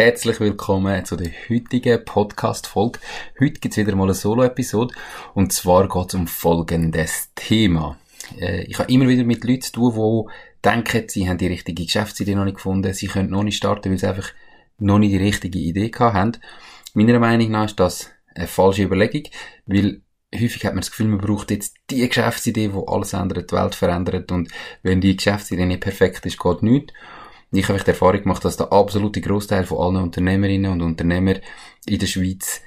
herzlich willkommen zu der heutigen Podcast-Folge. Heute gibt's wieder mal eine Solo-Episode und zwar geht's um folgendes Thema. Äh, ich habe immer wieder mit Leuten zu tun, die denken, sie haben die richtige Geschäftsidee noch nicht gefunden, sie können noch nicht starten, weil sie einfach noch nicht die richtige Idee gehabt haben. Meiner Meinung nach ist das eine falsche Überlegung, weil häufig hat man das Gefühl, man braucht jetzt die Geschäftsidee, die alles ändert, die Welt verändert und wenn die Geschäftsidee nicht perfekt ist, geht nichts. Ich habe die Erfahrung gemacht, dass der absolute Großteil von allen Unternehmerinnen und Unternehmer in der Schweiz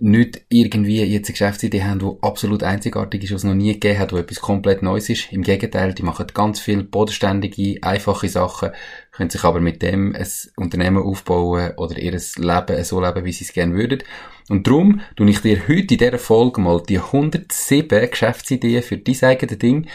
nicht irgendwie jetzt eine Geschäftsidee haben, die absolut einzigartig ist, was es noch nie gegeben hat, wo etwas komplett Neues ist. Im Gegenteil, die machen ganz viel bodenständige, einfache Sachen, können sich aber mit dem ein Unternehmen aufbauen oder ihr Leben so leben, wie sie es gerne würden. Und darum tue ich dir heute in dieser Folge mal die 107 Geschäftsideen für dein eigenes Ding,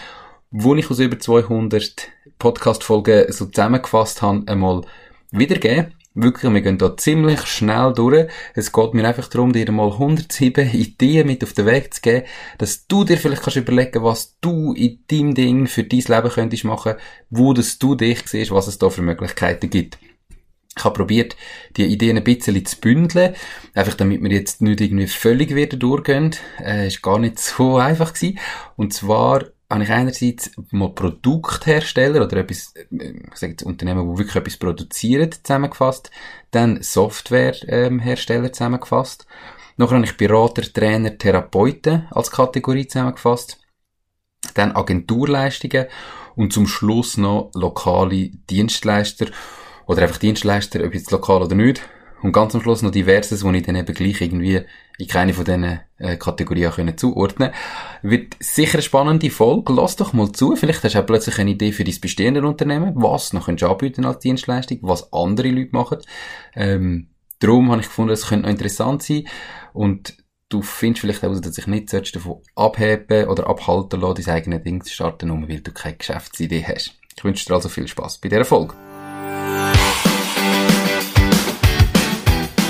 wo ich aus über 200 Podcast-Folgen so zusammengefasst habe, einmal wiedergeben. Wirklich, wir gehen da ziemlich schnell durch. Es geht mir einfach darum, dir mal 107 Ideen mit auf den Weg zu geben, dass du dir vielleicht kannst überlegen, was du in deinem Ding für dein Leben könntest machen, wo das du dich siehst, was es da für Möglichkeiten gibt. Ich habe probiert, die Ideen ein bisschen zu bündeln, einfach damit wir jetzt nicht irgendwie völlig wieder durchgehen. Äh, ist gar nicht so einfach gewesen. Und zwar habe ich einerseits mal Produkthersteller oder etwas, äh, ich sage jetzt Unternehmen, die wirklich etwas produzieren, zusammengefasst. Dann Softwarehersteller ähm, zusammengefasst. Nachher habe ich Berater, Trainer, Therapeuten als Kategorie zusammengefasst. Dann Agenturleistungen und zum Schluss noch lokale Dienstleister oder einfach Dienstleister, ob jetzt lokal oder nicht. Und ganz am Schluss noch diverses, wo ich dann eben gleich irgendwie in keine von diesen äh, Kategorien können zuordnen Wird sicher eine spannende Folge. Lass doch mal zu. Vielleicht hast du auch plötzlich eine Idee für dein bestehende Unternehmen, was noch könntest du anbieten als Dienstleistung, was andere Leute machen. Ähm, darum habe ich gefunden, es könnte noch interessant sein. Und du findest vielleicht auch, dass ich nicht davon abheben oder abhalten lassen, dein eigenes Ding zu starten, nur weil du keine Geschäftsidee hast. Ich wünsche dir also viel Spaß bei dieser Folge.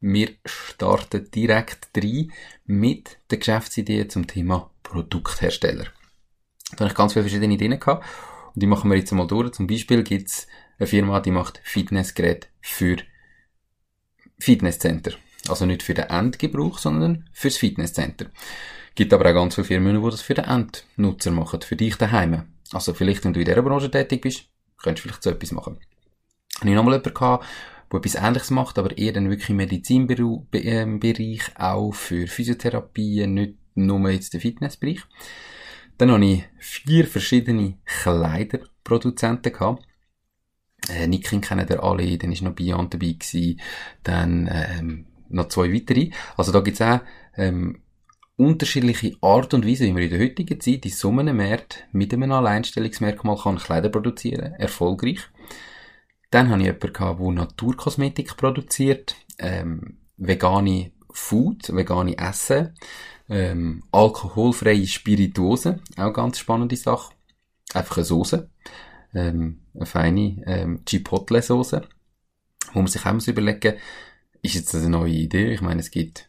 Wir starten direkt rein mit der Geschäftsidee zum Thema Produkthersteller. Da habe ich ganz viele verschiedene Ideen gehabt und die machen wir jetzt mal durch. Zum Beispiel gibt es eine Firma, die macht Fitnessgeräte für Fitnesscenter. Also nicht für den Endgebrauch, sondern fürs Fitnesscenter. Gibt aber auch ganz viele Firmen, die das für den Endnutzer machen, für dich daheim. Also vielleicht, wenn du in dieser Branche tätig bist, könntest du vielleicht so etwas machen. Habe ich nochmal jemanden gehabt, der etwas Ähnliches macht, aber eher dann wirklich im Medizinbereich, auch für Physiotherapie, nicht nur jetzt den Fitnessbereich. Dann habe ich vier verschiedene Kleiderproduzenten gehabt. Äh, Nikin kennen ihr alle, dann ist noch Beyond dabei gewesen, dann ähm, noch zwei weitere. Also da gibt's auch ähm, unterschiedliche Art und Weise, wie man in der heutigen Zeit in so einem Markt mit einem Alleinstellungsmerkmal kann Kleider produzieren, erfolgreich. Dann habe ich jemanden gehabt, der Naturkosmetik produziert, ähm, vegane Food, vegane Essen, ähm, alkoholfreie Spirituosen, auch ganz spannende Sache. Einfach eine Soße, ähm, eine feine ähm, Chipotle-Soße, wo man sich auch muss überlegen ist jetzt eine neue Idee? Ich meine, es gibt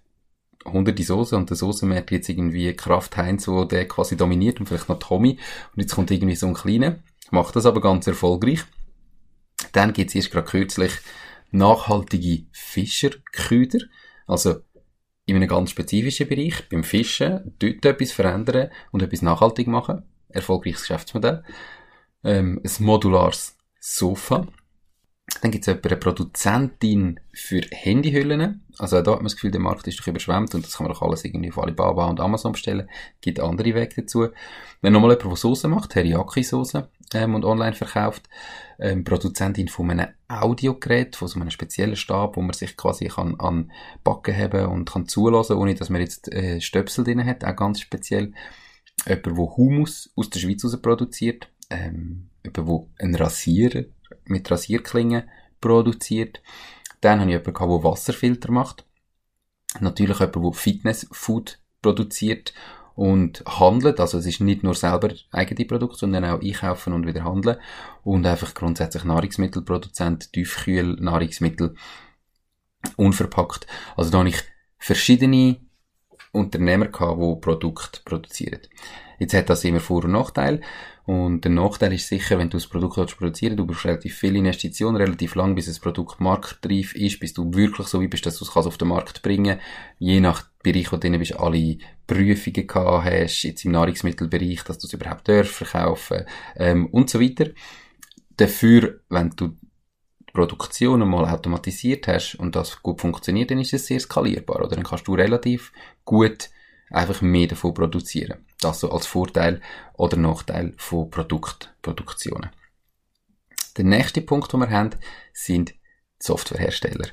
hunderte Soßen und der Soßenmarkt jetzt irgendwie Kraft Heinz, wo der quasi dominiert und vielleicht noch Tommy und jetzt kommt irgendwie so ein kleiner, macht das aber ganz erfolgreich. Dann gibt es erst gerade kürzlich nachhaltige Fischerküder. Also in einem ganz spezifischen Bereich, beim Fischen, dort etwas verändern und etwas nachhaltig machen. Erfolgreiches Geschäftsmodell. Ähm, ein modulares Sofa. Dann gibt es eine Produzentin für Handyhüllen. Also da hat man das Gefühl, der Markt ist doch überschwemmt und das kann man doch alles irgendwie auf Alibaba und Amazon bestellen. Gibt andere Wege dazu. Wenn nochmal jemand, der Soße macht, Teriyaki-Soße ähm, und online verkauft, ähm, Produzentin von einem Audiogerät, von so einem speziellen Stab, wo man sich quasi kann an Backen haben und kann zulassen, ohne dass man jetzt äh, Stöpsel drin hat, auch ganz speziell. Jemand, der Humus aus der Schweiz raus produziert, ähm, jemand, der einen Rasierer mit Rasierklingen produziert. Dann habe ich jemanden gehabt, der Wasserfilter macht. Natürlich jemand, der Fitnessfood produziert und handelt. Also es ist nicht nur selber eigene Produkte, sondern auch einkaufen und wieder handeln. Und einfach grundsätzlich Nahrungsmittelproduzent, Tiefkühl, Nahrungsmittel, unverpackt. Also da habe ich verschiedene Unternehmer gehabt, die Produkte produzieren. Jetzt hat das immer Vor- und Nachteil. Und der Nachteil ist sicher, wenn du das Produkt produzieren du brauchst relativ viele Investitionen, relativ lang, bis das Produkt marktreif ist, bis du wirklich so wie bist, dass du es auf den Markt bringen kannst. Je nach Bereich, wo du bist, alle Prüfungen gehabt hast, jetzt im Nahrungsmittelbereich, dass du es überhaupt darfst verkaufen, ähm, und so weiter. Dafür, wenn du Produktion einmal automatisiert hast und das gut funktioniert, dann ist es sehr skalierbar, oder? Dann kannst du relativ gut einfach mehr davon produzieren. Das so als Vorteil oder Nachteil von Produktproduktionen. Der nächste Punkt, den wir haben, sind Softwarehersteller.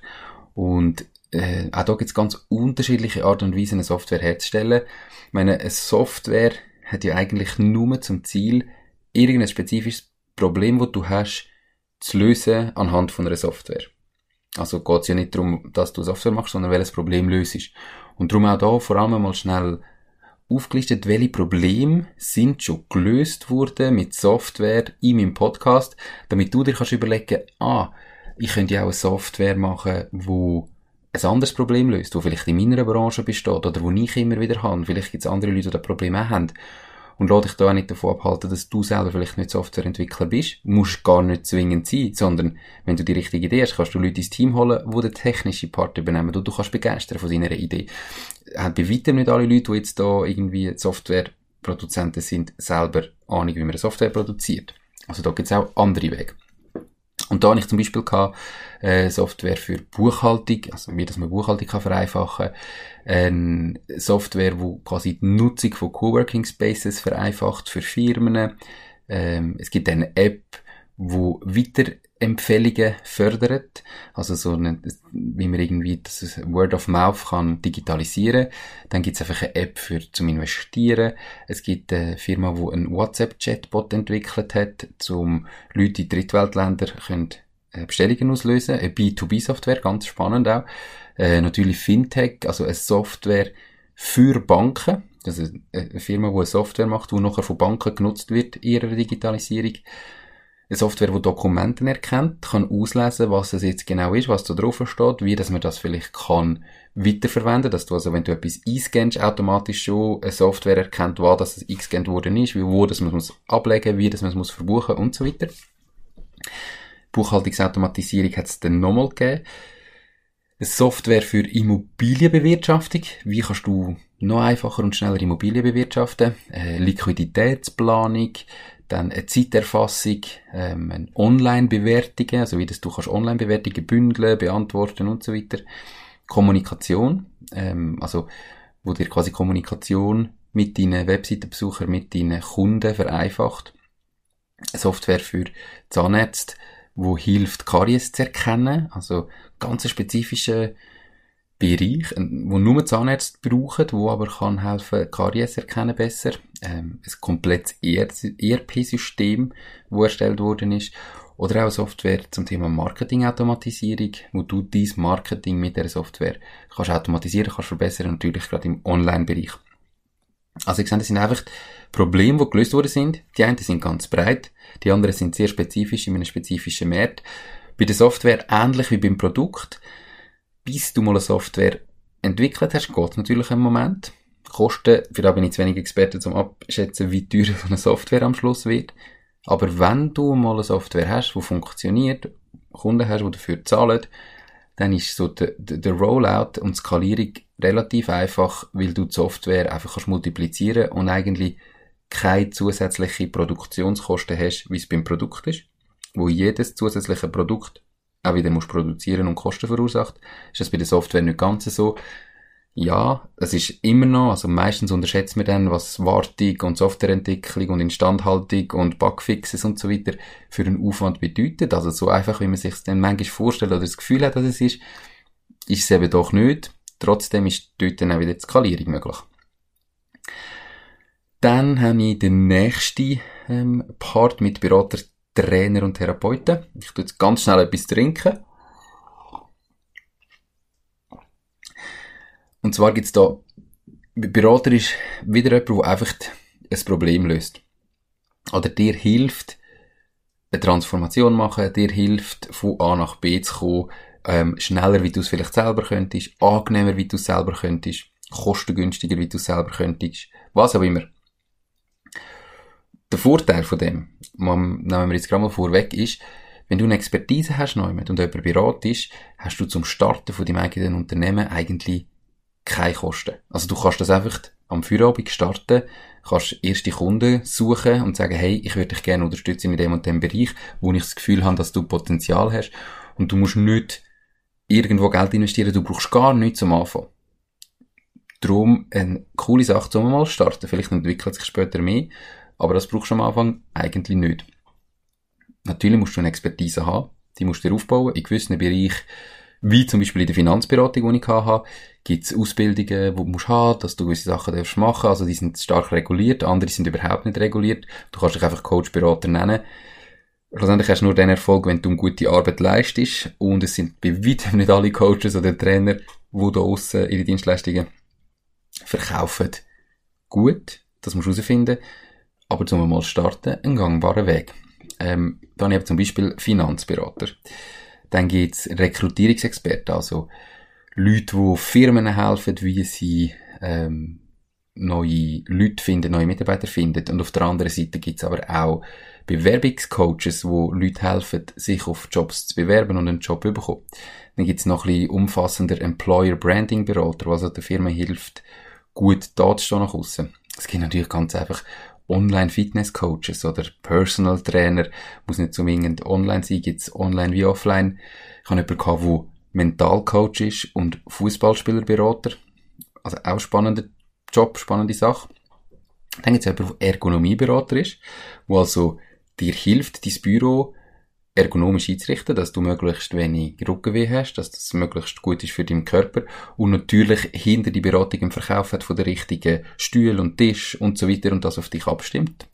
Und äh, auch da gibt es ganz unterschiedliche Art und Weise, eine Software herzustellen. Ich meine, eine Software hat ja eigentlich nur zum Ziel, irgendein spezifisches Problem, das du hast, zu lösen anhand von einer Software. Also geht es ja nicht darum, dass du Software machst, sondern welches Problem löst. Und darum auch da vor allem mal schnell aufgelistet, welche Probleme sind schon gelöst worden mit Software in meinem Podcast, damit du dir kannst überlegen, ah, ich könnte ja auch eine Software machen, wo ein anderes Problem löst, wo vielleicht in meiner Branche besteht oder wo ich immer wieder habe. Vielleicht gibt es andere Leute, die das Problem auch haben. Und lade dich da auch nicht davon abhalten, dass du selber vielleicht nicht Softwareentwickler bist. Musst gar nicht zwingend sein, sondern wenn du die richtige Idee hast, kannst du Leute ins Team holen, die den technischen Part übernehmen und du kannst begeistern von deiner Idee. Haben bei weitem nicht alle Leute, die jetzt da irgendwie Softwareproduzenten sind, selber Ahnung, wie man Software produziert. Also da gibt es auch andere Wege. Und da habe ich zum Beispiel gehabt, äh, Software für Buchhaltung, also wie das man Buchhaltung kann vereinfachen, eine Software, wo quasi die Nutzung von Coworking Spaces vereinfacht für Firmen. Ähm, es gibt eine App, wo Weiterempfehlungen fördert, also so eine, wie man irgendwie das Word of Mouth kann digitalisieren. Dann gibt es einfach eine App für zum Investieren. Es gibt eine Firma, wo ein WhatsApp-Chatbot entwickelt hat, zum Leute in Drittweltländer können äh, Bestellungen auslösen. Eine B2B-Software, ganz spannend auch. Äh, natürlich Fintech, also eine Software für Banken. Also eine Firma, die eine Software macht, die nachher von Banken genutzt wird in ihrer Digitalisierung. Eine Software, die Dokumenten erkennt, kann auslesen, was es jetzt genau ist, was da drauf steht, wie dass man das vielleicht kann weiterverwenden, dass du also, wenn du etwas einscannst, automatisch schon eine Software erkennt, was das eingescannt worden ist, wie, wo das man es ablegen, wie das man es muss verbuchen und so weiter. Buchhaltungsautomatisierung hat es dann nochmal gegeben. Eine Software für Immobilienbewirtschaftung. Wie kannst du noch einfacher und schneller Immobilien bewirtschaften? Äh, Liquiditätsplanung, dann eine Zeiterfassung, ähm, eine Online-Bewertungen, also wie das du kannst Online-Bewertungen bündeln, beantworten und so weiter. Kommunikation, ähm, also wo dir quasi Kommunikation mit deinen Webseitenbesuchern, mit deinen Kunden vereinfacht. Eine Software für Zahnärzte, wo hilft, Karies zu erkennen, also ganz spezifische Bereich, wo nur Zahnärzte brauchen, wo aber kann helfen, Karies erkennen besser. Ähm, ein komplettes ERP-System, wo erstellt worden ist. Oder auch Software zum Thema Marketing-Automatisierung, wo du dein Marketing mit der Software kannst automatisieren, kannst verbessern, natürlich gerade im Online-Bereich. Also ich sehe, das sind einfach Probleme, die gelöst worden sind. Die einen sind ganz breit, die anderen sind sehr spezifisch in einem spezifischen Markt. Bei der Software ähnlich wie beim Produkt. Bis du mal eine Software entwickelt hast, geht es natürlich einen Moment. Kosten, für da bin ich zu wenig Experte zum abschätzen, wie teuer so eine Software am Schluss wird. Aber wenn du mal eine Software hast, die funktioniert, Kunden hast, die dafür zahlen, dann ist so der, der Rollout und Skalierung relativ einfach, weil du die Software einfach kannst multiplizieren und eigentlich keine zusätzliche Produktionskosten hast, wie es beim Produkt ist, wo jedes zusätzliche Produkt auch wieder musst produzieren und Kosten verursacht. Ist das bei der Software nicht ganz so? Ja, es ist immer noch, also meistens unterschätzt man dann, was Wartung und Softwareentwicklung und Instandhaltung und Bugfixes und so weiter für einen Aufwand bedeutet. Also so einfach, wie man sich dann manchmal vorstellt oder das Gefühl hat, dass es ist, ist es eben doch nicht. Trotzdem ist dort dann auch wieder die Skalierung möglich. Dann habe ich den nächsten ähm, Part mit Berater, Trainer und Therapeuten. Ich tue jetzt ganz schnell etwas trinken. Und zwar gibt's da, Berater ist wieder jemand, der einfach ein Problem löst. Oder dir hilft, eine Transformation machen, dir hilft, von A nach B zu kommen, ähm, schneller, wie du es vielleicht selber könntest, angenehmer, wie du es selber könntest, kostengünstiger, wie du es selber könntest, was auch immer. Der Vorteil von dem, nehmen wir jetzt gerade mal vorweg, ist, wenn du eine Expertise hast und jemand beratest, hast du zum Starten von deinem eigenen Unternehmen eigentlich keine Kosten. Also du kannst das einfach am Feierabend starten, kannst erste Kunden suchen und sagen, hey, ich würde dich gerne unterstützen in dem und dem Bereich, wo ich das Gefühl habe, dass du Potenzial hast. Und du musst nicht irgendwo Geld investieren, du brauchst gar nichts zum Anfang. Darum eine coole Sache zum mal starten. Vielleicht entwickelt sich später mehr, aber das brauchst du am Anfang eigentlich nicht. Natürlich musst du eine Expertise haben, die musst du dir aufbauen. In gewissen Bereichen wie zum Beispiel in der Finanzberatung, die ich hatte, gibt es Ausbildungen, die du musst haben, dass du gewisse Sachen darfst machen. Also die sind stark reguliert, andere sind überhaupt nicht reguliert. Du kannst dich einfach Coach, Berater nennen. Schlussendlich hast du nur den Erfolg, wenn du eine gute Arbeit leistest. Und es sind bei weitem nicht alle Coaches oder Trainer, die da aussen ihre Dienstleistungen verkaufen. Gut, das musst du herausfinden. Aber zum mal starten, ein gangbarer Weg. Ähm, dann habe ich zum Beispiel Finanzberater. Dann gibt's Rekrutierungsexperten, also Leute, die Firmen helfen, wie sie ähm, neue Leute finden, neue Mitarbeiter finden. Und auf der anderen Seite gibt's aber auch Bewerbungscoaches, wo Leute helfen, sich auf Jobs zu bewerben und einen Job zu bekommen. Dann gibt's noch ein bisschen umfassender Employer Branding Berater, was also der Firma hilft, gut dazustehen nach außen. Es gibt natürlich ganz einfach Online-Fitness-Coaches oder Personal Trainer, muss nicht zwingend online sein, gibt's online wie offline. Ich habe jemanden gehabt, Mentalcoach ist und Fußballspielerberater. Also auch spannender Job, spannende Sache. Dann gibt's jemanden, der Ergonomieberater ist, wo also dir hilft, dein Büro ergonomisch einzurichten, dass du möglichst wenig Rückenweh hast, dass das möglichst gut ist für deinen Körper und natürlich hinter die Beratung im Verkauf hat von der richtigen Stuhl und Tisch und so weiter und das auf dich abstimmt.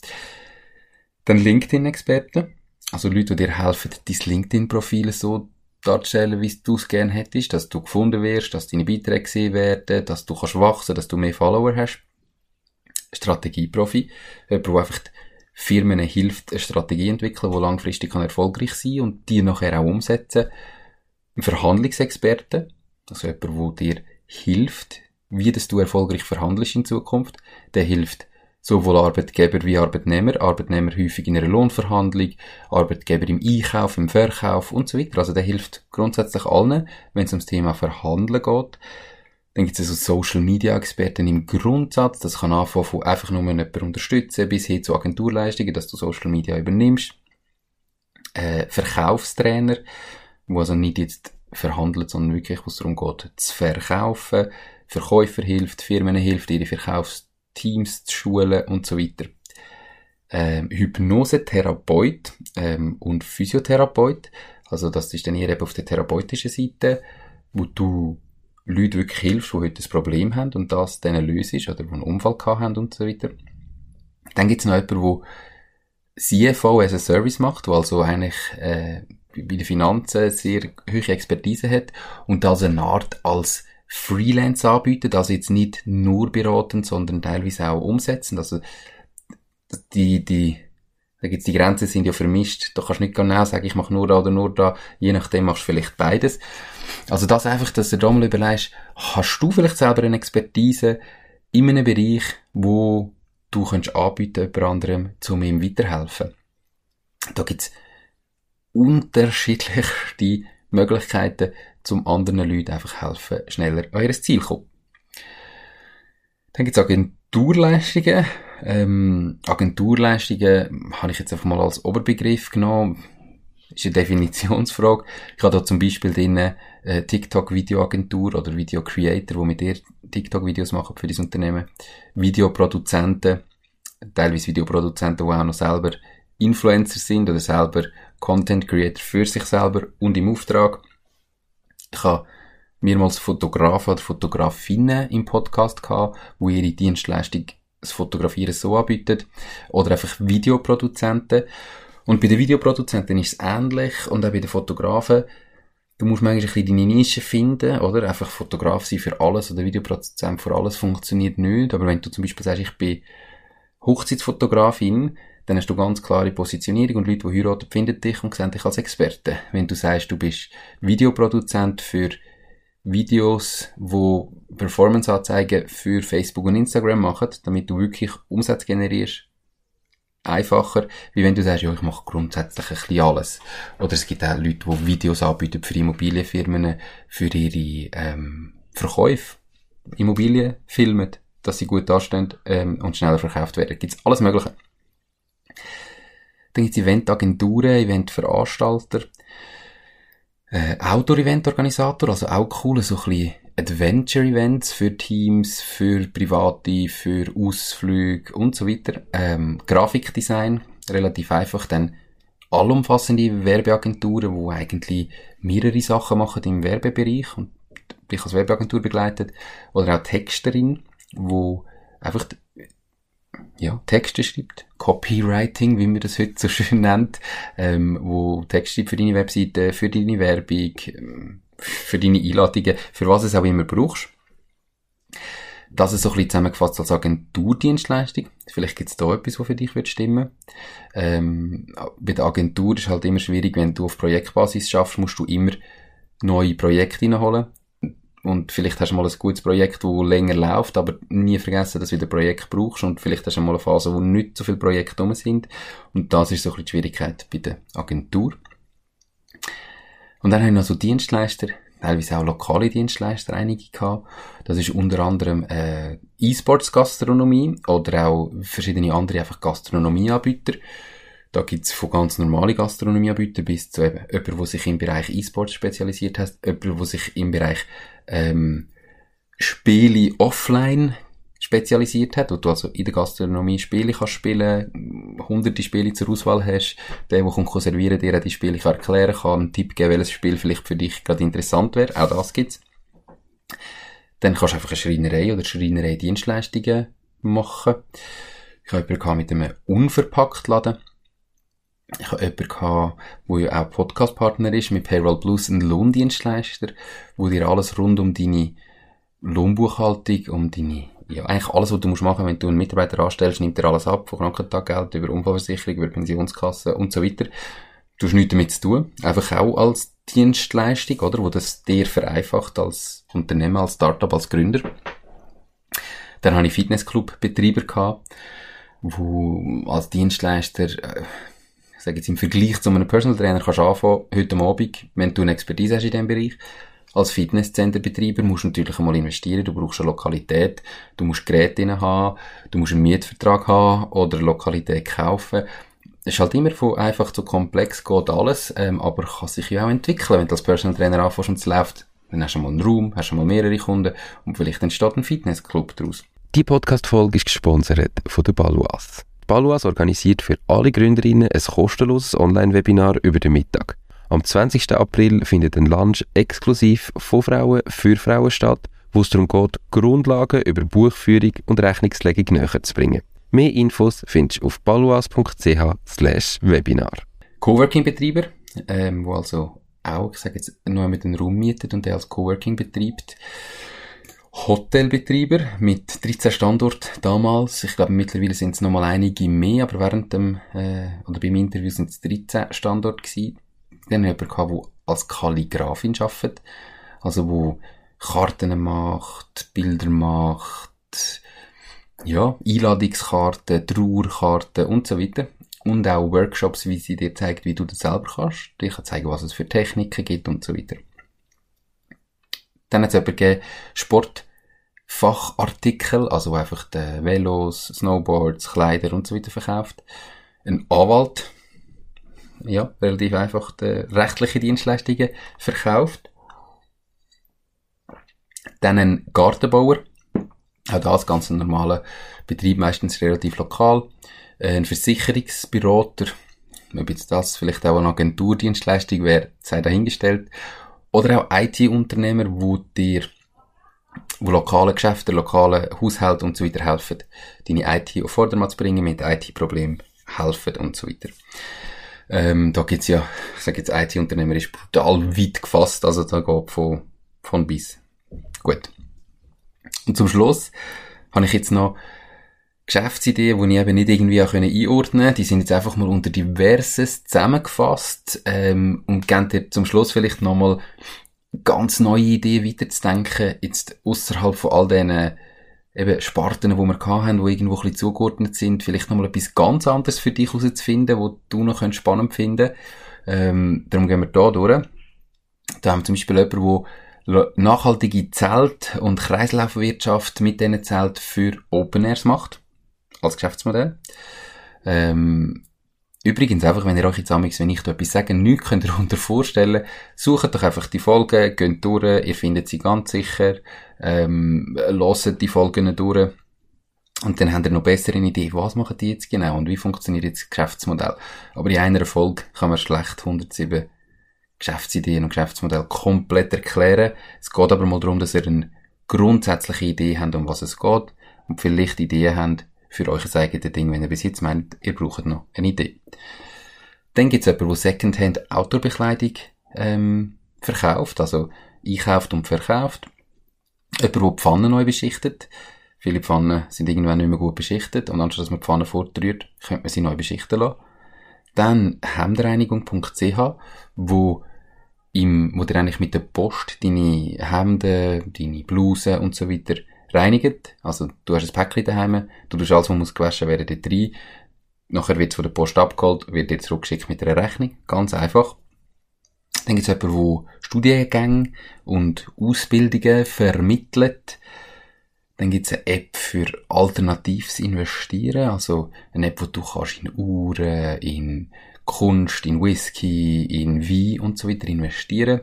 Dann LinkedIn-Experten, also Leute, die dir helfen, dein LinkedIn-Profil so darzustellen, wie du es gerne hättest, dass du gefunden wirst, dass deine Beiträge gesehen werden, dass du kannst wachsen, dass du mehr Follower hast. Strategieprofi, jemand, der einfach Firmen hilft, eine Strategie entwickeln, die langfristig kann erfolgreich sein und die nachher auch umsetzen. Ein Verhandlungsexperte, also jemand, der dir hilft, wie das du erfolgreich verhandelst in Zukunft. Der hilft sowohl Arbeitgeber wie Arbeitnehmer, Arbeitnehmer häufig in einer Lohnverhandlung, Arbeitgeber im Einkauf, im Verkauf und so weiter. Also der hilft grundsätzlich allen, wenn es ums Thema Verhandeln geht. Dann gibt es also Social Media Experten im Grundsatz. Das kann anfangen von einfach nur jemanden unterstützen bis hin zu Agenturleistungen, dass du Social Media übernimmst. Äh, Verkaufstrainer, wo also nicht jetzt verhandelt, sondern wirklich, wo es darum geht, zu verkaufen. Verkäufer hilft, Firmen hilft, ihre Verkaufsteams zu schulen und so weiter. Ähm, Hypnosetherapeut ähm, und Physiotherapeut. Also das ist dann eher eben auf der therapeutischen Seite, wo du Leute wirklich hilfst, die heute ein Problem haben und das denen löst oder die einen Unfall gehabt haben und so weiter. Dann gibt es noch jemanden, der CFO as a Service macht, der also eigentlich äh, bei den Finanzen sehr hohe Expertise hat und das eine Art als Freelance anbietet, also jetzt nicht nur beraten, sondern teilweise auch umsetzen. Also die, die, da gibt's die Grenzen sind ja vermischt. Da kannst du nicht genau sagen, ich mache nur da oder nur da. Je nachdem machst du vielleicht beides. Also das einfach, dass du da mal überlegst, hast du vielleicht selber eine Expertise in einem Bereich, wo du könntest anbieten, jemand anderem, um ihm weiterhelfen. Da gibt's unterschiedlichste Möglichkeiten, zum anderen Leuten einfach helfen, schneller an ihr Ziel zu kommen. Dann gibt's Agenturleistungen. Ähm, Agenturleistungen habe ich jetzt einfach mal als Oberbegriff genommen ist eine Definitionsfrage. Ich habe da zum Beispiel drin äh, TikTok-Videoagentur oder Video-Creator, die mit dir TikTok-Videos machen für dieses Unternehmen. Videoproduzenten, teilweise Videoproduzenten, die auch noch selber Influencer sind oder selber Content Creator für sich selber und im Auftrag. Ich habe mehrmals Fotografen oder Fotografinnen im Podcast gehabt, wo ihre Dienstleistung das Fotografieren so anbieten. Oder einfach Videoproduzenten. Und bei den Videoproduzenten ist es ähnlich und auch bei den Fotografen. Du musst manchmal ein deine Nische finden, oder? Einfach Fotograf sein für alles oder Videoproduzent für alles funktioniert nicht. Aber wenn du zum Beispiel sagst, ich bin Hochzeitsfotografin, dann hast du ganz klare Positionierung und Leute, die heiraten, finden dich und sehen dich als Experte. Wenn du sagst, du bist Videoproduzent für Videos, wo Performance-Anzeigen für Facebook und Instagram machen, damit du wirklich Umsatz generierst, einfacher, wie wenn du sagst, ja, ich mache grundsätzlich ein bisschen alles. Oder es gibt auch Leute, die Videos anbieten für Immobilienfirmen, für ihre ähm, Verkäufe, Immobilien filmen, dass sie gut dastehen ähm, und schneller verkauft werden. Gibt's alles Mögliche. Dann gibt's Eventagenturen, Eventveranstalter, äh, Outdoor-Event-Organisator, also auch cool, so ein bisschen Adventure-Events für Teams, für Private, für Ausflüge und so weiter. Ähm, Grafikdesign, relativ einfach. Dann allumfassende Werbeagenturen, wo eigentlich mehrere Sachen machen im Werbebereich und dich als Werbeagentur begleitet. Oder auch Texterin, wo einfach ja, Texte schreibt, Copywriting, wie man das heute so schön nennt, ähm, wo Texte schreibt für deine Webseite, für deine Werbung, ähm, für deine Einladungen, für was es auch immer brauchst. Das ist so ein bisschen zusammengefasst als Agenturdienstleistung. Vielleicht gibt es da etwas, was für dich wird stimmen. Ähm, bei der Agentur ist halt immer schwierig, wenn du auf Projektbasis schaffst, musst du immer neue Projekte reinholen. Und vielleicht hast du mal ein gutes Projekt, das länger läuft, aber nie vergessen, dass du wieder Projekt brauchst. Und vielleicht hast du mal eine Phase, wo nicht so viele Projekte drum sind. Und das ist so ein bisschen die Schwierigkeit bei der Agentur. Und dann haben wir noch so Dienstleister, teilweise auch lokale Dienstleister, einige gehabt. Das ist unter anderem äh, E-Sports-Gastronomie oder auch verschiedene andere einfach Gastronomieanbieter. Da gibt's von ganz normalen Gastronomieanbietern bis zu eben jemand, der sich im Bereich E-Sports spezialisiert hat, jemand, der sich im Bereich ähm, Spiele offline spezialisiert hat, wo du also in der Gastronomie Spiele kannst spielen, hunderte Spiele zur Auswahl hast, der, der kommt servieren, dir die Spiele erklären kann, einen Tipp geben, welches Spiel vielleicht für dich gerade interessant wäre, auch das gibt's. Dann kannst du einfach eine Schreinerei oder Schreinerei-Dienstleistungen machen. Ich habe jemanden mit einem Unverpackt-Laden. Ich habe jemanden gehabt, der ja auch Podcast-Partner ist, mit Payroll Plus, ein Lohndienstleister, wo dir alles rund um deine Lohnbuchhaltung, um deine ja, eigentlich alles, was du musst machen, wenn du einen Mitarbeiter anstellst, nimmt er alles ab, von Krankentaggeld über Unfallversicherung, über Pensionskasse und so weiter. Du hast nichts damit zu tun. Einfach auch als Dienstleistung, oder? Wo das dir vereinfacht als Unternehmer, als Startup, als Gründer. Dann habe ich Fitnessclub-Betreiber gehabt, wo als Dienstleister, äh, sage jetzt im Vergleich zu einem Personal Trainer kannst du anfangen, heute Abend, wenn du eine Expertise hast in diesem Bereich, als Fitnesscenterbetreiber musst du natürlich einmal investieren. Du brauchst eine Lokalität, du musst Geräte haben, du musst einen Mietvertrag haben oder eine Lokalität kaufen. Es ist halt immer von einfach zu komplex geht alles, ähm, aber kann sich ja auch entwickeln. Wenn du als Personal Trainer anfängst und es läuft, dann hast du mal einen Raum, hast du mal mehrere Kunden und vielleicht entsteht ein Fitnessclub daraus. Die Podcast-Folge ist gesponsert von der Baluas. Baluas organisiert für alle Gründerinnen ein kostenloses Online-Webinar über den Mittag. Am 20. April findet ein Lunch exklusiv von Frauen für Frauen statt, wo es darum geht, Grundlagen über Buchführung und Rechnungslegung näher zu bringen. Mehr Infos findest du auf baluas.ch Webinar. Coworking-Betreiber, ähm, wo also auch, ich sage jetzt, nur mit einem Raum mietet und der als Coworking betreibt. Hotelbetreiber mit 13 Standorten damals. Ich glaube, mittlerweile sind es nochmal einige mehr, aber während dem, äh, oder beim Interview sind es 13 Standorte gewesen. Dann jemanden gehabt, der als Kalligrafin arbeitet. Also, wo Karten macht, Bilder macht, ja, Einladungskarten, Trauerkarten und so weiter. Und auch Workshops, wie sie dir zeigt, wie du das selber kannst. Ich kann zeigen, was es für Techniken gibt und so weiter. Dann hat es jemanden Sportfachartikel, also einfach die Velos, Snowboards, Kleider und so weiter verkauft. Ein Anwalt, ja, relativ einfach die rechtliche Dienstleistungen verkauft. Dann ein Gartenbauer, auch das ganz ein normaler Betrieb, meistens relativ lokal. Ein Versicherungsberater, ob jetzt das vielleicht auch eine Agenturdienstleistung wäre, sei dahingestellt. Oder auch IT-Unternehmer, wo dir, wo lokale Geschäfte, lokale Haushalte und so weiter helfen, deine IT auf Vordermann zu bringen, mit IT-Problemen helfen und so weiter. Ähm, da gibt's ja, ich sage jetzt, IT-Unternehmer ist brutal weit gefasst, also da geht von, von bis. Gut. Und zum Schluss habe ich jetzt noch Geschäftsideen, die ich eben nicht irgendwie auch einordnen konnte. Die sind jetzt einfach mal unter diverses zusammengefasst ähm, und geben dir zum Schluss vielleicht nochmal ganz neue Ideen weiterzudenken, jetzt außerhalb von all diesen eben Sparten, die wir hatten, die irgendwo ein bisschen zugeordnet sind, vielleicht nochmal etwas ganz anderes für dich herauszufinden, wo du noch spannend finden ähm, Darum gehen wir da durch. Da haben wir zum Beispiel jemanden, der nachhaltige Zelt- und Kreislaufwirtschaft mit diesen Zelt für Open Airs macht als Geschäftsmodell. Ähm, übrigens, einfach, wenn ihr euch jetzt amigs, wenn ich da etwas sage, nichts könnt ihr darunter vorstellen, sucht doch einfach die Folgen, geht durch, ihr findet sie ganz sicher, ähm, hört die Folgen durch. Und dann habt ihr noch bessere Idee, was machen die jetzt genau und wie funktioniert jetzt das Geschäftsmodell. Aber in einer Folge kann man schlecht 107 Geschäftsideen und Geschäftsmodell komplett erklären. Es geht aber mal darum, dass ihr eine grundsätzliche Idee habt, um was es geht und vielleicht Ideen habt, für euch eigenes Ding, wenn ihr bis jetzt meint, ihr braucht noch eine Idee. Dann gibt es jemanden, der Secondhand Outdoor-Bekleidung ähm, verkauft, also einkauft und verkauft. Jemand, der Pfannen neu beschichtet. Viele Pfannen sind irgendwann nicht mehr gut beschichtet und anstatt dass man die Pfannen fortrührt, könnte man sie neu beschichten lassen. Dann Hemdreinigung.ch, wo wo dir eigentlich mit der Post deine Hemden, deine Blusen und so weiter reinigt. Also, du hast ein Päckchen daheim, du tust alles, was gewaschen werden, dort rein. Nachher wird es von der Post abgeholt, wird dir zurückgeschickt mit einer Rechnung. Ganz einfach. Dann gibt es jemanden, der Studiengänge und Ausbildungen vermittelt. Dann gibt es eine App für alternatives Investieren, also eine App, wo du kannst in Uhren, in Kunst, in Whisky, in Wein und so weiter investieren.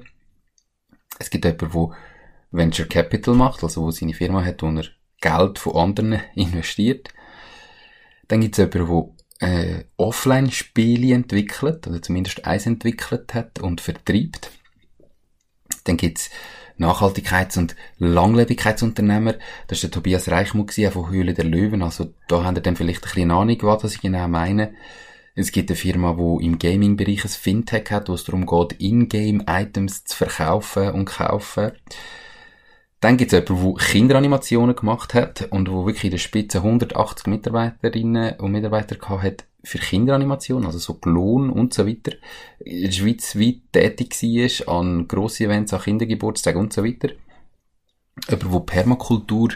Es gibt jemanden, der Venture Capital macht, also wo seine Firma hat, wo er Geld von anderen investiert. Dann gibt es jemanden, der äh, Offline-Spiele entwickelt, oder zumindest eins entwickelt hat und vertreibt. Dann gibt's Nachhaltigkeits- und Langlebigkeitsunternehmer. Das ist der Tobias Reichmuth von Höhle der Löwen. Also da haben ihr dann vielleicht ein bisschen Ahnung, was ich genau meine. Es gibt eine Firma, die im Gaming-Bereich ein Fintech hat, wo es darum geht, In-Game-Items zu verkaufen und kaufen. Dann gibt es jemanden, der Kinderanimationen gemacht hat und wo wirklich in der Spitze 180 Mitarbeiterinnen und Mitarbeiter gehabt hat für Kinderanimationen, also so Lohn und so weiter. In der Schweiz weit tätig war an grossen Events, an Kindergeburtstagen und so weiter. Jemand, der Permakultur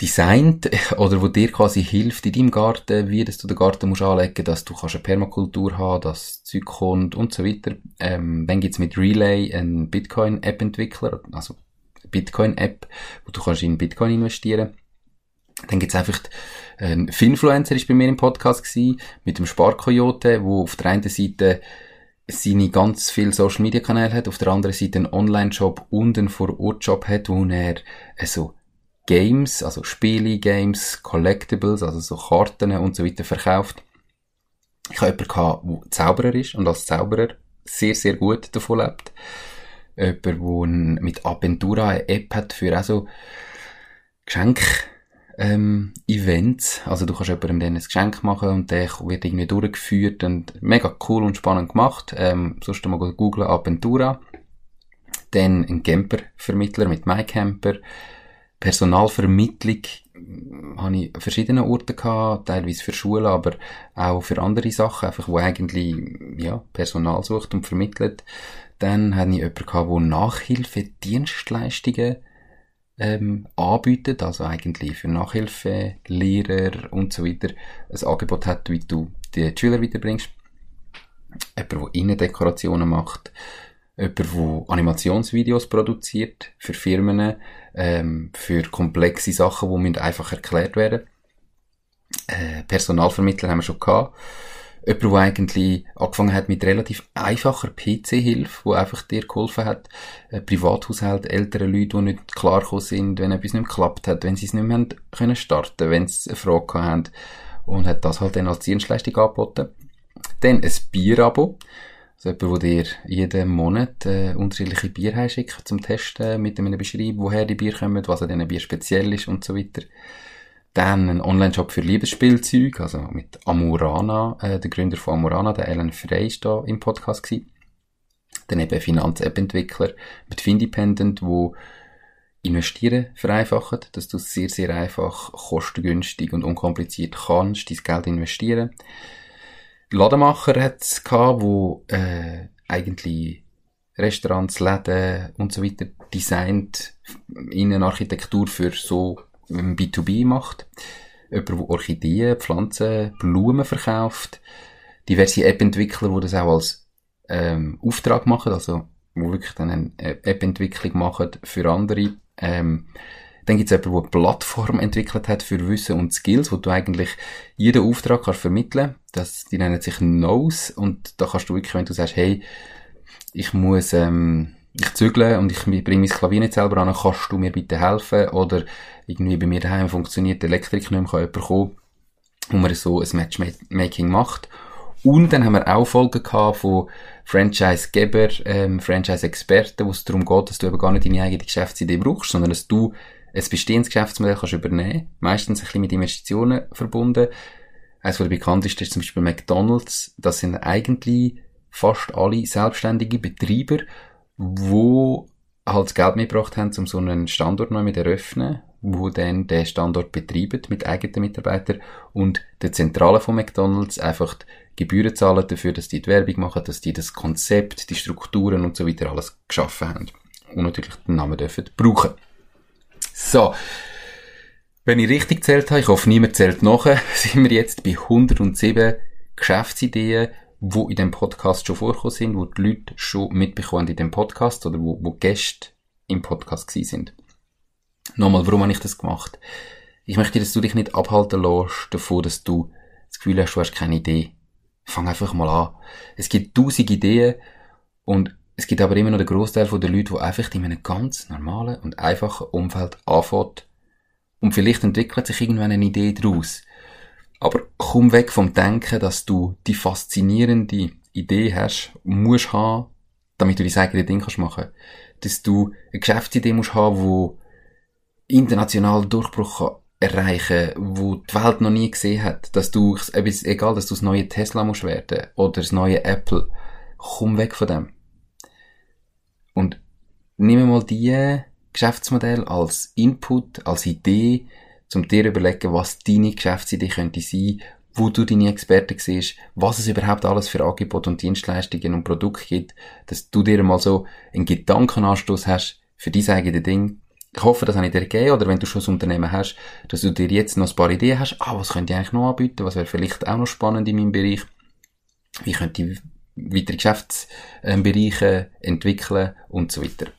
designt oder wo dir quasi hilft in deinem Garten, wie dass du den Garten musst anlegen, dass du eine Permakultur haben, dass Zeug kommt und so weiter. Ähm, dann gibt's mit Relay einen Bitcoin-App-Entwickler, also Bitcoin-App, wo du kannst in Bitcoin investieren. Dann gibt's einfach ein Finfluencer ist bei mir im Podcast gewesen, mit dem Sparkoyote, wo auf der einen Seite seine ganz viele Social Media Kanäle hat, auf der anderen Seite einen Online-Shop und einen Vor-Ort-Shop hat, wo er also Games, also Spiele, Games, Collectibles, also so Karten und so weiter verkauft. Ich habe jemanden gehabt, der Zauberer ist und als Zauberer sehr, sehr gut davon lebt jemand, der mit Aventura eine App hat für also Geschenk, ähm, Events. Also du kannst jemandem dann ein Geschenk machen und der wird irgendwie durchgeführt und mega cool und spannend gemacht. Ähm, sonst mal googeln Aventura. Dann ein Camper-Vermittler mit MyCamper. Personalvermittlung hm, habe ich verschiedene Orte gehabt, teilweise für Schulen, aber auch für andere Sachen, einfach wo eigentlich, ja, Personal sucht und vermittelt. Dann hatte ich jemanden gehabt, der Nachhilfedienstleistungen ähm, anbietet, also eigentlich für Nachhilfe, Lehrer und so weiter ein Angebot hat, wie du die Schüler weiterbringst. Jemand, der Innendekorationen macht, jemand, der Animationsvideos produziert für Firmen, ähm, für komplexe Sachen, die einfach erklärt werden. Äh, Personalvermittler haben wir schon gehabt Jemand, der eigentlich angefangen hat mit relativ einfacher PC-Hilfe, wo einfach dir geholfen hat, ein Privathaushalt, ältere Leute, die nicht klargekommen sind, wenn etwas nicht geklappt hat, wenn sie es nicht mehr können starten, wenn sie eine Frage haben und hat das halt dann als Dienstleistung angeboten. Dann ein Bierabo. Also jemand, der dir jeden Monat äh, unterschiedliche Bier schickt zum Testen, mit einem Beschreib, woher die Bier kommen, was an diesen Bier speziell ist und so weiter. Dann ein Online-Shop für Liebesspielzeug, also mit Amurana, äh, der Gründer von Amurana, der Alan Frey, ist da im Podcast gewesen. Dann eben Finanz-App-Entwickler mit Findependent, wo Investieren vereinfacht, dass du sehr, sehr einfach, kostengünstig und unkompliziert kannst, dein Geld investieren. Lademacher hat es gehabt, wo äh, eigentlich Restaurants, Läden und so weiter designt, Innenarchitektur für so B2B macht. Jemand, der Orchideen, Pflanzen, Blumen verkauft. Diverse App-Entwickler, die das auch als ähm, Auftrag machen, also wo wirklich dann eine App-Entwicklung machen für andere. Ähm, dann gibt es jemanden, der eine Plattform entwickelt hat für Wissen und Skills, wo du eigentlich jeden Auftrag kannst vermitteln. Das, die nennen sich Nose und da kannst du wirklich, wenn du sagst, hey, ich muss ähm, ich zügle und ich bringe mein Klavier nicht selber an, kannst du mir bitte helfen? Oder irgendwie bei mir daheim funktioniert die Elektrik nicht mehr, kann jemand kommen, wo man so ein Matchmaking macht. Und dann haben wir auch Folgen gehabt von Franchise-Geber, ähm, Franchise-Experten, wo es darum geht, dass du eben gar nicht deine eigene Geschäftsidee brauchst, sondern dass du ein bestehendes Geschäftsmodell kannst übernehmen. Meistens ein bisschen mit Investitionen verbunden. Eines der bekanntesten ist zum Beispiel McDonalds. Das sind eigentlich fast alle selbstständige Betreiber, wo halt Geld mitgebracht haben, um so einen Standort neu mit eröffnen, wo dann der Standort betreiben mit eigenen Mitarbeitern und der Zentrale von McDonalds einfach Gebühren zahlen dafür, dass die die Werbung machen, dass die das Konzept, die Strukturen und so weiter alles geschaffen haben. Und natürlich den Namen dürfen brauchen. So. Wenn ich richtig zählt habe, ich hoffe, niemand zählt nachher, sind wir jetzt bei 107 Geschäftsideen, wo in dem Podcast schon vorgekommen sind, wo die Leute schon mitbekommen in dem Podcast oder wo, wo Gäste im Podcast gewesen sind. Nochmal, warum habe ich das gemacht? Ich möchte, dass du dich nicht abhalten lässt davon, dass du das Gefühl hast, du hast keine Idee. Fang einfach mal an. Es gibt tausend Ideen und es gibt aber immer noch den Großteil der Leute, die einfach in einem ganz normalen und einfachen Umfeld anfängt und vielleicht entwickelt sich irgendwann eine Idee daraus. Aber komm weg vom Denken, dass du die faszinierende Idee hast, musst haben, damit du dein eigenes Ding kannst machen. Dass du eine Geschäftsidee musst haben, wo internationalen Durchbruch erreichen, wo die Welt noch nie gesehen hat. Dass du, egal, dass du das neue Tesla musst werden oder das neue Apple. Komm weg von dem. Und nimm mal die Geschäftsmodell als Input, als Idee, um dir überlegen, was deine Geschäftsidee könnte sein, wo du deine Experten siehst, was es überhaupt alles für Angebote und Dienstleistungen und Produkte gibt, dass du dir mal so einen Gedankenanstoß hast für dein eigenes Ding. Ich hoffe, das habe ich dir gegeben, oder wenn du schon ein Unternehmen hast, dass du dir jetzt noch ein paar Ideen hast, ah, was könnte ich eigentlich noch anbieten, was wäre vielleicht auch noch spannend in meinem Bereich, wie könnte ich weitere Geschäftsbereiche entwickeln und so weiter.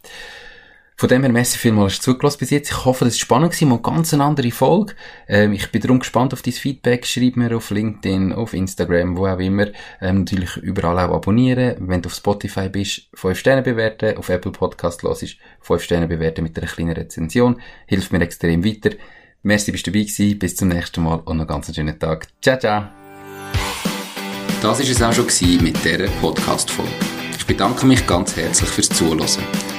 Von dem her, merci vielmals, zugelassen bis jetzt. Ich hoffe, das ist spannend gewesen, mal ganz eine andere Folge. Ähm, ich bin darum gespannt auf dein Feedback. Schreib mir auf LinkedIn, auf Instagram, wo auch immer. Ähm, natürlich überall auch abonnieren. Wenn du auf Spotify bist, 5 Sterne bewerten. Auf Apple Podcast ist 5 Sterne bewerten mit einer kleinen Rezension. Hilft mir extrem weiter. Merci, bist du dabei gewesen. Bis zum nächsten Mal und noch ganz schönen Tag. Ciao, ciao. Das war es auch schon mit dieser Podcast-Folge. Ich bedanke mich ganz herzlich fürs Zuhören.